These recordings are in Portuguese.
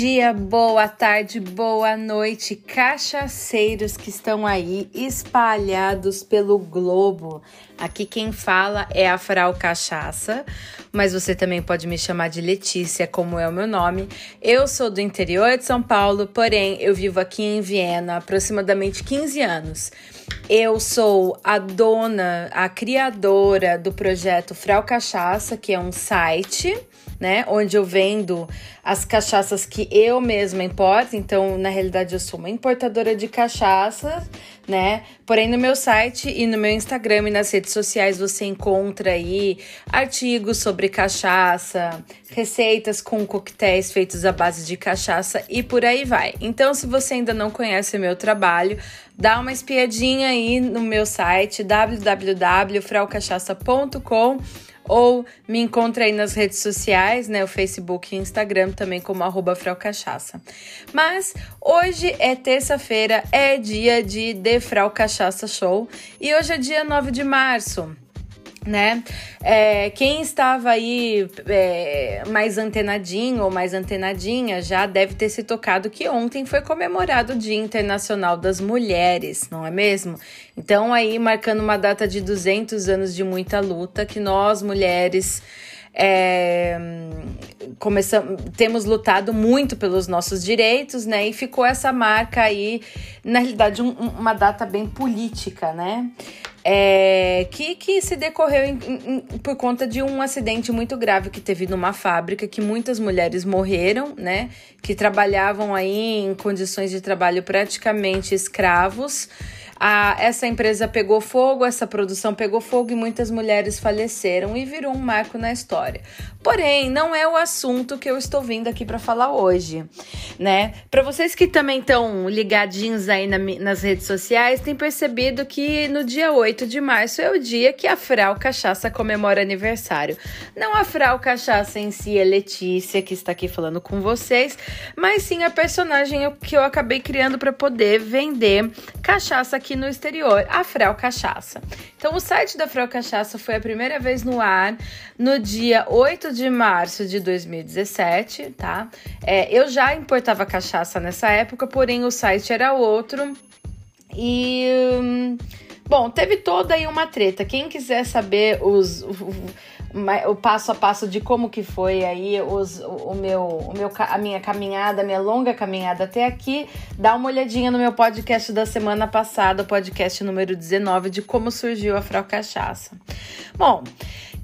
Dia, boa tarde, boa noite, cachaceiros que estão aí espalhados pelo globo. Aqui quem fala é a Frau Cachaça, mas você também pode me chamar de Letícia, como é o meu nome. Eu sou do interior de São Paulo, porém eu vivo aqui em Viena há aproximadamente 15 anos. Eu sou a dona, a criadora do projeto Frau Cachaça, que é um site né? Onde eu vendo as cachaças que eu mesma importo. Então, na realidade, eu sou uma importadora de cachaças, né? Porém, no meu site e no meu Instagram e nas redes sociais você encontra aí artigos sobre cachaça, receitas com coquetéis feitos à base de cachaça e por aí vai. Então, se você ainda não conhece o meu trabalho, dá uma espiadinha aí no meu site www.fraucachaça.com ou me encontra aí nas redes sociais, né? O Facebook e Instagram também como arroba Cachaça. Mas hoje é terça-feira, é dia de Defrau Cachaça Show e hoje é dia 9 de março né? É, quem estava aí é, mais antenadinho ou mais antenadinha já deve ter se tocado que ontem foi comemorado o Dia Internacional das Mulheres, não é mesmo? Então aí marcando uma data de 200 anos de muita luta que nós mulheres é, começamos, temos lutado muito pelos nossos direitos, né? E ficou essa marca aí, na realidade, um, uma data bem política, né? É, que, que se decorreu em, em, por conta de um acidente muito grave que teve numa fábrica, que muitas mulheres morreram, né? Que trabalhavam aí em condições de trabalho praticamente escravos. A, essa empresa pegou fogo, essa produção pegou fogo e muitas mulheres faleceram e virou um marco na história. Porém, não é o assunto que eu estou vindo aqui para falar hoje, né? Para vocês que também estão ligadinhos aí na, nas redes sociais, tem percebido que no dia 8 de março é o dia que a Frau Cachaça comemora aniversário. Não a Frau Cachaça em si, é Letícia, que está aqui falando com vocês, mas sim a personagem que eu acabei criando para poder vender cachaça aqui aqui no exterior, a Frel Cachaça. Então, o site da Frel Cachaça foi a primeira vez no ar no dia 8 de março de 2017, tá? É, eu já importava cachaça nessa época, porém o site era outro. E. Hum, bom, teve toda aí uma treta. Quem quiser saber os passo a passo de como que foi aí os, o, meu, o meu, a minha caminhada, a minha longa caminhada até aqui, dá uma olhadinha no meu podcast da semana passada, o podcast número 19, de como surgiu a Frau Cachaça. Bom,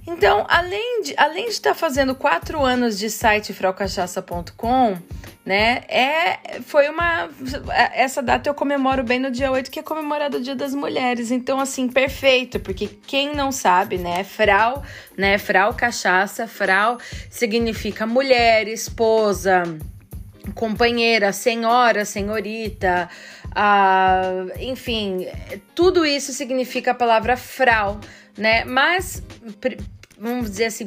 então, além de além de estar tá fazendo quatro anos de site fraucachaça.com, né? É, foi uma. Essa data eu comemoro bem no dia 8, que é comemorado o Dia das Mulheres. Então, assim, perfeito, porque quem não sabe, né? Frau, né? Frau cachaça, frau significa mulher, esposa, companheira, senhora, senhorita, ah, enfim, tudo isso significa a palavra frau, né? Mas vamos dizer assim,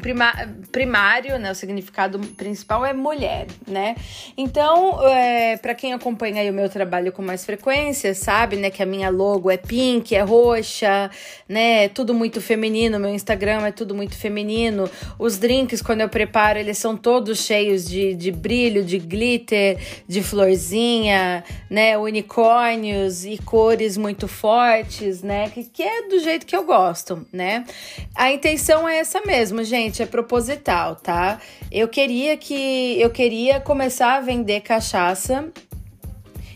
primário, né? O significado principal é mulher, né? Então, é, para quem acompanha o meu trabalho com mais frequência, sabe, né, que a minha logo é pink, é roxa, né? É tudo muito feminino, meu Instagram é tudo muito feminino. Os drinks, quando eu preparo, eles são todos cheios de, de brilho, de glitter, de florzinha, né? Unicórnios e cores muito fortes, né? Que, que é do jeito que eu gosto, né? A intenção é essa mesmo, gente, é proposital, tá? Eu queria que eu queria começar a vender cachaça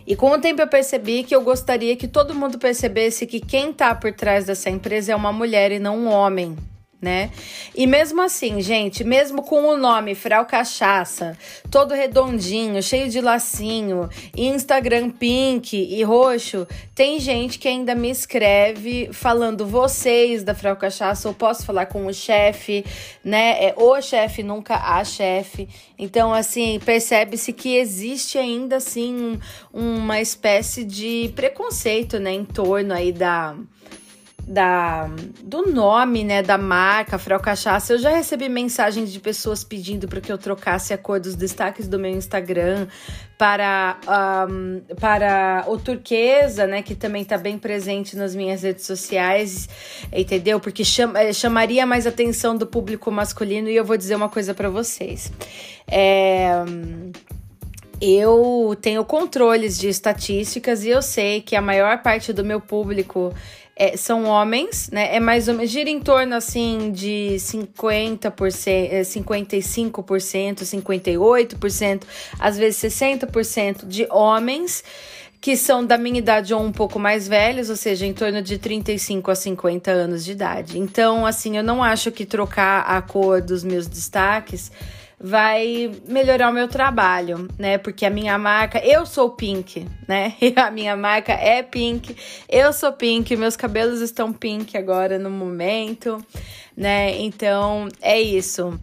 e com o tempo eu percebi que eu gostaria que todo mundo percebesse que quem tá por trás dessa empresa é uma mulher e não um homem né? E mesmo assim, gente, mesmo com o nome Frau Cachaça, todo redondinho, cheio de lacinho, Instagram pink e roxo, tem gente que ainda me escreve falando vocês da Frau Cachaça, ou posso falar com o chefe, né? É o chefe, nunca a chefe. Então, assim, percebe-se que existe ainda assim uma espécie de preconceito, né, em torno aí da da do nome, né, da marca Frau Cachaça, eu já recebi mensagens de pessoas pedindo para que eu trocasse a cor dos destaques do meu Instagram para um, para o turquesa, né, que também está bem presente nas minhas redes sociais, entendeu? Porque chama, eh, chamaria mais atenção do público masculino e eu vou dizer uma coisa para vocês. É, eu tenho controles de estatísticas e eu sei que a maior parte do meu público é, são homens, né? É mais ou menos, gira em torno assim de 50%, 55%, 58%, às vezes 60% de homens que são da minha idade ou um pouco mais velhos, ou seja, em torno de 35 a 50 anos de idade. Então, assim, eu não acho que trocar a cor dos meus destaques vai melhorar o meu trabalho, né? Porque a minha marca, eu sou pink, né? E a minha marca é pink. Eu sou pink, meus cabelos estão pink agora no momento, né? Então, é isso.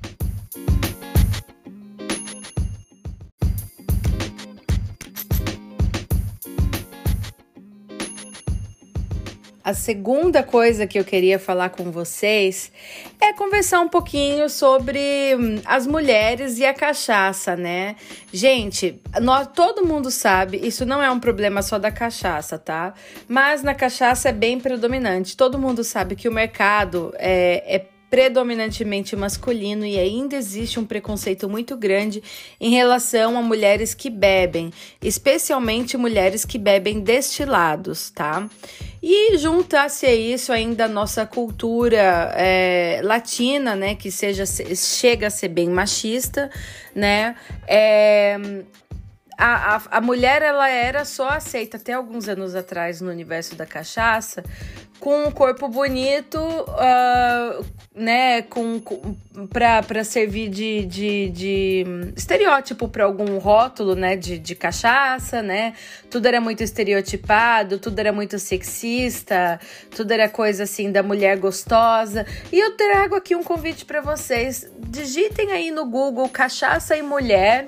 A segunda coisa que eu queria falar com vocês é conversar um pouquinho sobre hum, as mulheres e a cachaça, né? Gente, nós, todo mundo sabe, isso não é um problema só da cachaça, tá? Mas na cachaça é bem predominante. Todo mundo sabe que o mercado é, é predominantemente masculino e ainda existe um preconceito muito grande em relação a mulheres que bebem, especialmente mulheres que bebem destilados, tá? E junta-se a isso ainda a nossa cultura é, latina, né, que seja chega a ser bem machista, né? É, a, a, a mulher ela era só aceita até alguns anos atrás no universo da cachaça com um corpo bonito, uh, né, com, com para servir de, de, de estereótipo para algum rótulo, né, de, de cachaça, né? Tudo era muito estereotipado, tudo era muito sexista, tudo era coisa assim da mulher gostosa. E eu trago aqui um convite para vocês. Digitem aí no Google cachaça e mulher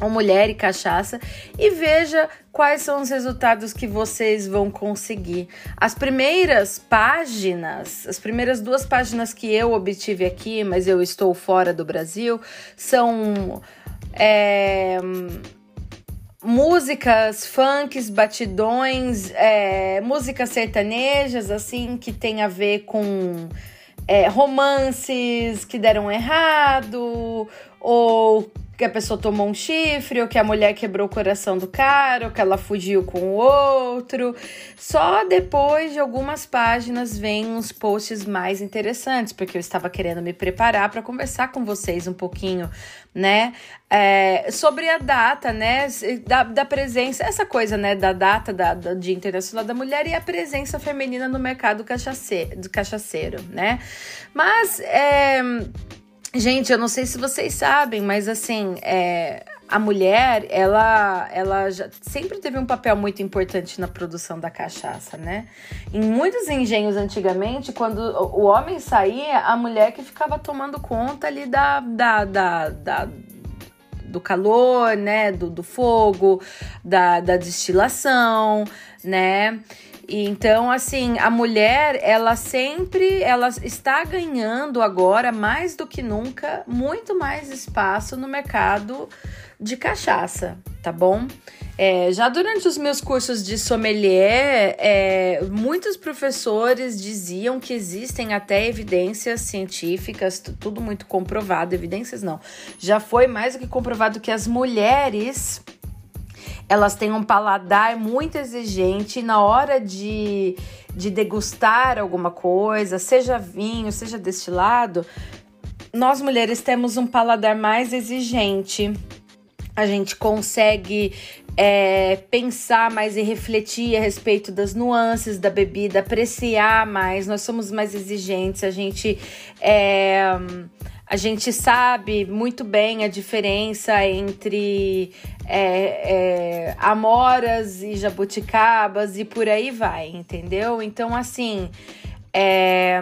ou mulher e cachaça e veja quais são os resultados que vocês vão conseguir. As primeiras páginas, as primeiras duas páginas que eu obtive aqui, mas eu estou fora do Brasil, são é, músicas, funks, batidões, é, músicas sertanejas, assim, que tem a ver com é, romances que deram errado, ou que a pessoa tomou um chifre, ou que a mulher quebrou o coração do cara, ou que ela fugiu com o outro. Só depois de algumas páginas vem uns posts mais interessantes, porque eu estava querendo me preparar para conversar com vocês um pouquinho, né? É, sobre a data, né? Da, da, presença, essa coisa, né? Da data da, da Dia Internacional da Mulher e a presença feminina no mercado cachaceiro, do cachaceiro, né? Mas. É, Gente, eu não sei se vocês sabem, mas assim, é, a mulher, ela, ela sempre teve um papel muito importante na produção da cachaça, né? Em muitos engenhos antigamente, quando o homem saía, a mulher que ficava tomando conta ali da, da, da, da do calor, né? Do, do fogo, da, da destilação, né? E então, assim, a mulher, ela sempre, ela está ganhando agora, mais do que nunca, muito mais espaço no mercado de cachaça, tá bom? É, já durante os meus cursos de sommelier, é, muitos professores diziam que existem até evidências científicas, tudo muito comprovado, evidências não. Já foi mais do que comprovado que as mulheres elas têm um paladar muito exigente na hora de, de degustar alguma coisa, seja vinho, seja destilado. Nós mulheres temos um paladar mais exigente. A gente consegue é, pensar mais e refletir a respeito das nuances da bebida, apreciar mais. Nós somos mais exigentes, a gente é, a gente sabe muito bem a diferença entre é, é, amoras e jabuticabas e por aí vai, entendeu? Então, assim. É...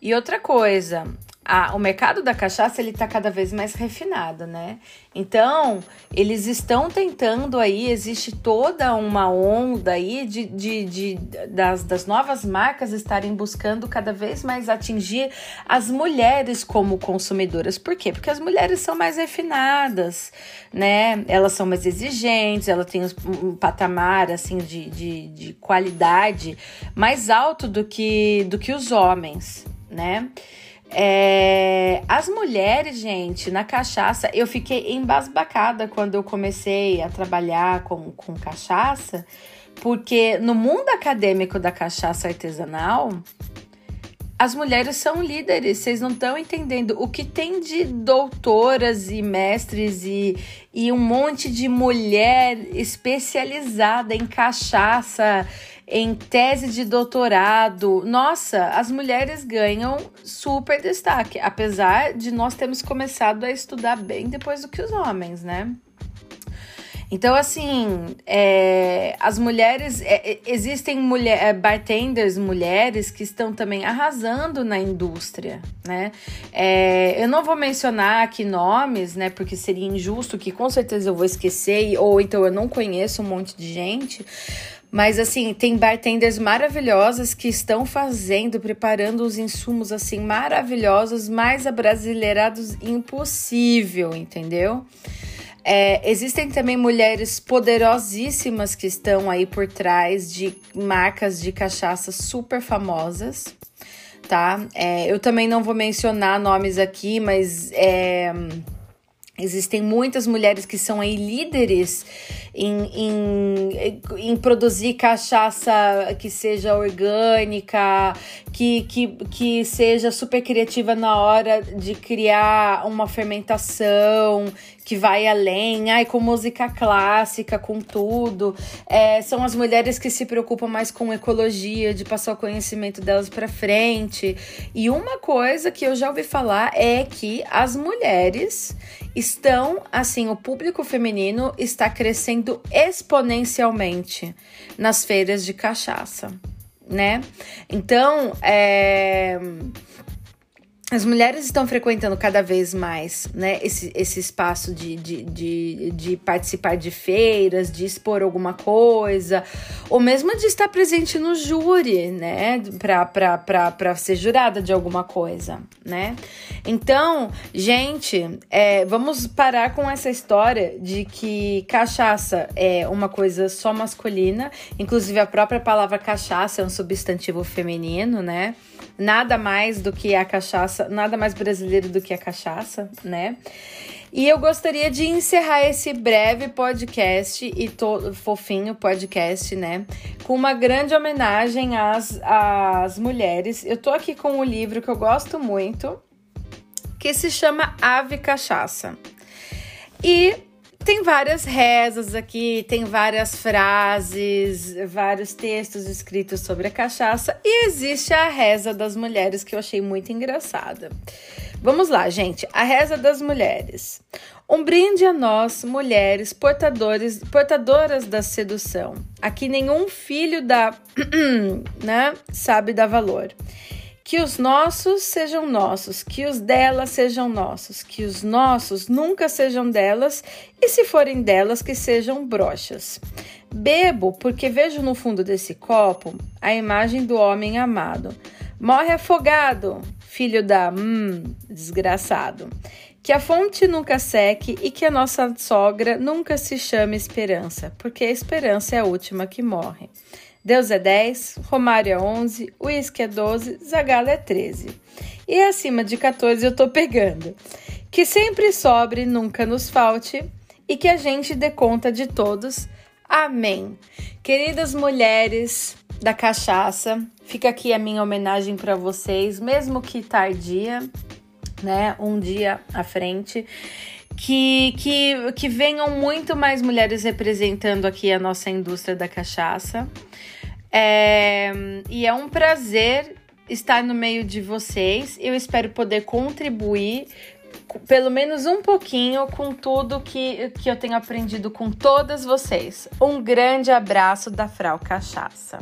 E outra coisa, a, o mercado da cachaça ele está cada vez mais refinado, né? Então, eles estão tentando aí, existe toda uma onda aí de, de, de das, das novas marcas estarem buscando cada vez mais atingir as mulheres como consumidoras. Por quê? Porque as mulheres são mais refinadas, né? Elas são mais exigentes, elas têm um patamar assim de, de, de qualidade mais alto do que, do que os homens, né? É, as mulheres, gente, na cachaça, eu fiquei embasbacada quando eu comecei a trabalhar com, com cachaça, porque no mundo acadêmico da cachaça artesanal, as mulheres são líderes, vocês não estão entendendo. O que tem de doutoras e mestres e, e um monte de mulher especializada em cachaça, em tese de doutorado. Nossa, as mulheres ganham super destaque, apesar de nós termos começado a estudar bem depois do que os homens, né? Então, assim, é, as mulheres. É, é existem mulher, é, bartenders mulheres que estão também arrasando na indústria, né? É, eu não vou mencionar aqui nomes, né? Porque seria injusto, que com certeza eu vou esquecer, ou então eu não conheço um monte de gente. Mas assim, tem bartenders maravilhosas que estão fazendo, preparando os insumos assim maravilhosos, mais abrasileirados impossível, entendeu? É, existem também mulheres poderosíssimas que estão aí por trás de marcas de cachaça super famosas, tá? É, eu também não vou mencionar nomes aqui, mas é, existem muitas mulheres que são aí líderes em, em, em produzir cachaça que seja orgânica, que, que, que seja super criativa na hora de criar uma fermentação que vai além, ai, com música clássica, com tudo. É, são as mulheres que se preocupam mais com ecologia, de passar o conhecimento delas para frente. E uma coisa que eu já ouvi falar é que as mulheres estão, assim, o público feminino está crescendo exponencialmente nas feiras de cachaça, né? Então, é as mulheres estão frequentando cada vez mais né, esse, esse espaço de, de, de, de, participar de feiras, de expor alguma coisa, ou mesmo de estar presente no júri, né? Para ser jurada de alguma coisa, né? Então, gente, é, vamos parar com essa história de que cachaça é uma coisa só masculina, inclusive a própria palavra cachaça é um substantivo feminino, né? Nada mais do que a cachaça, nada mais brasileiro do que a cachaça, né? E eu gostaria de encerrar esse breve podcast e todo fofinho podcast, né? Com uma grande homenagem às, às mulheres. Eu tô aqui com um livro que eu gosto muito, que se chama Ave Cachaça. E tem várias rezas aqui, tem várias frases, vários textos escritos sobre a cachaça e existe a reza das mulheres que eu achei muito engraçada. Vamos lá, gente. A reza das mulheres. Um brinde a nós, mulheres, portadores, portadoras da sedução. Aqui nenhum filho da, né, sabe dar valor. Que os nossos sejam nossos, que os delas sejam nossos, que os nossos nunca sejam delas, e se forem delas, que sejam brochas. Bebo porque vejo no fundo desse copo a imagem do homem amado. Morre afogado, filho da hum, desgraçado. Que a fonte nunca seque e que a nossa sogra nunca se chame esperança, porque a esperança é a última que morre. Deus é 10, Romário é 11, Whisky é 12, Zagala é 13. E acima de 14 eu tô pegando. Que sempre sobre, nunca nos falte e que a gente dê conta de todos. Amém. Queridas mulheres da cachaça, fica aqui a minha homenagem para vocês, mesmo que tardia, né? Um dia à frente. Que, que, que venham muito mais mulheres representando aqui a nossa indústria da cachaça. É, e é um prazer estar no meio de vocês. Eu espero poder contribuir pelo menos um pouquinho com tudo que, que eu tenho aprendido com todas vocês. Um grande abraço da Frau Cachaça.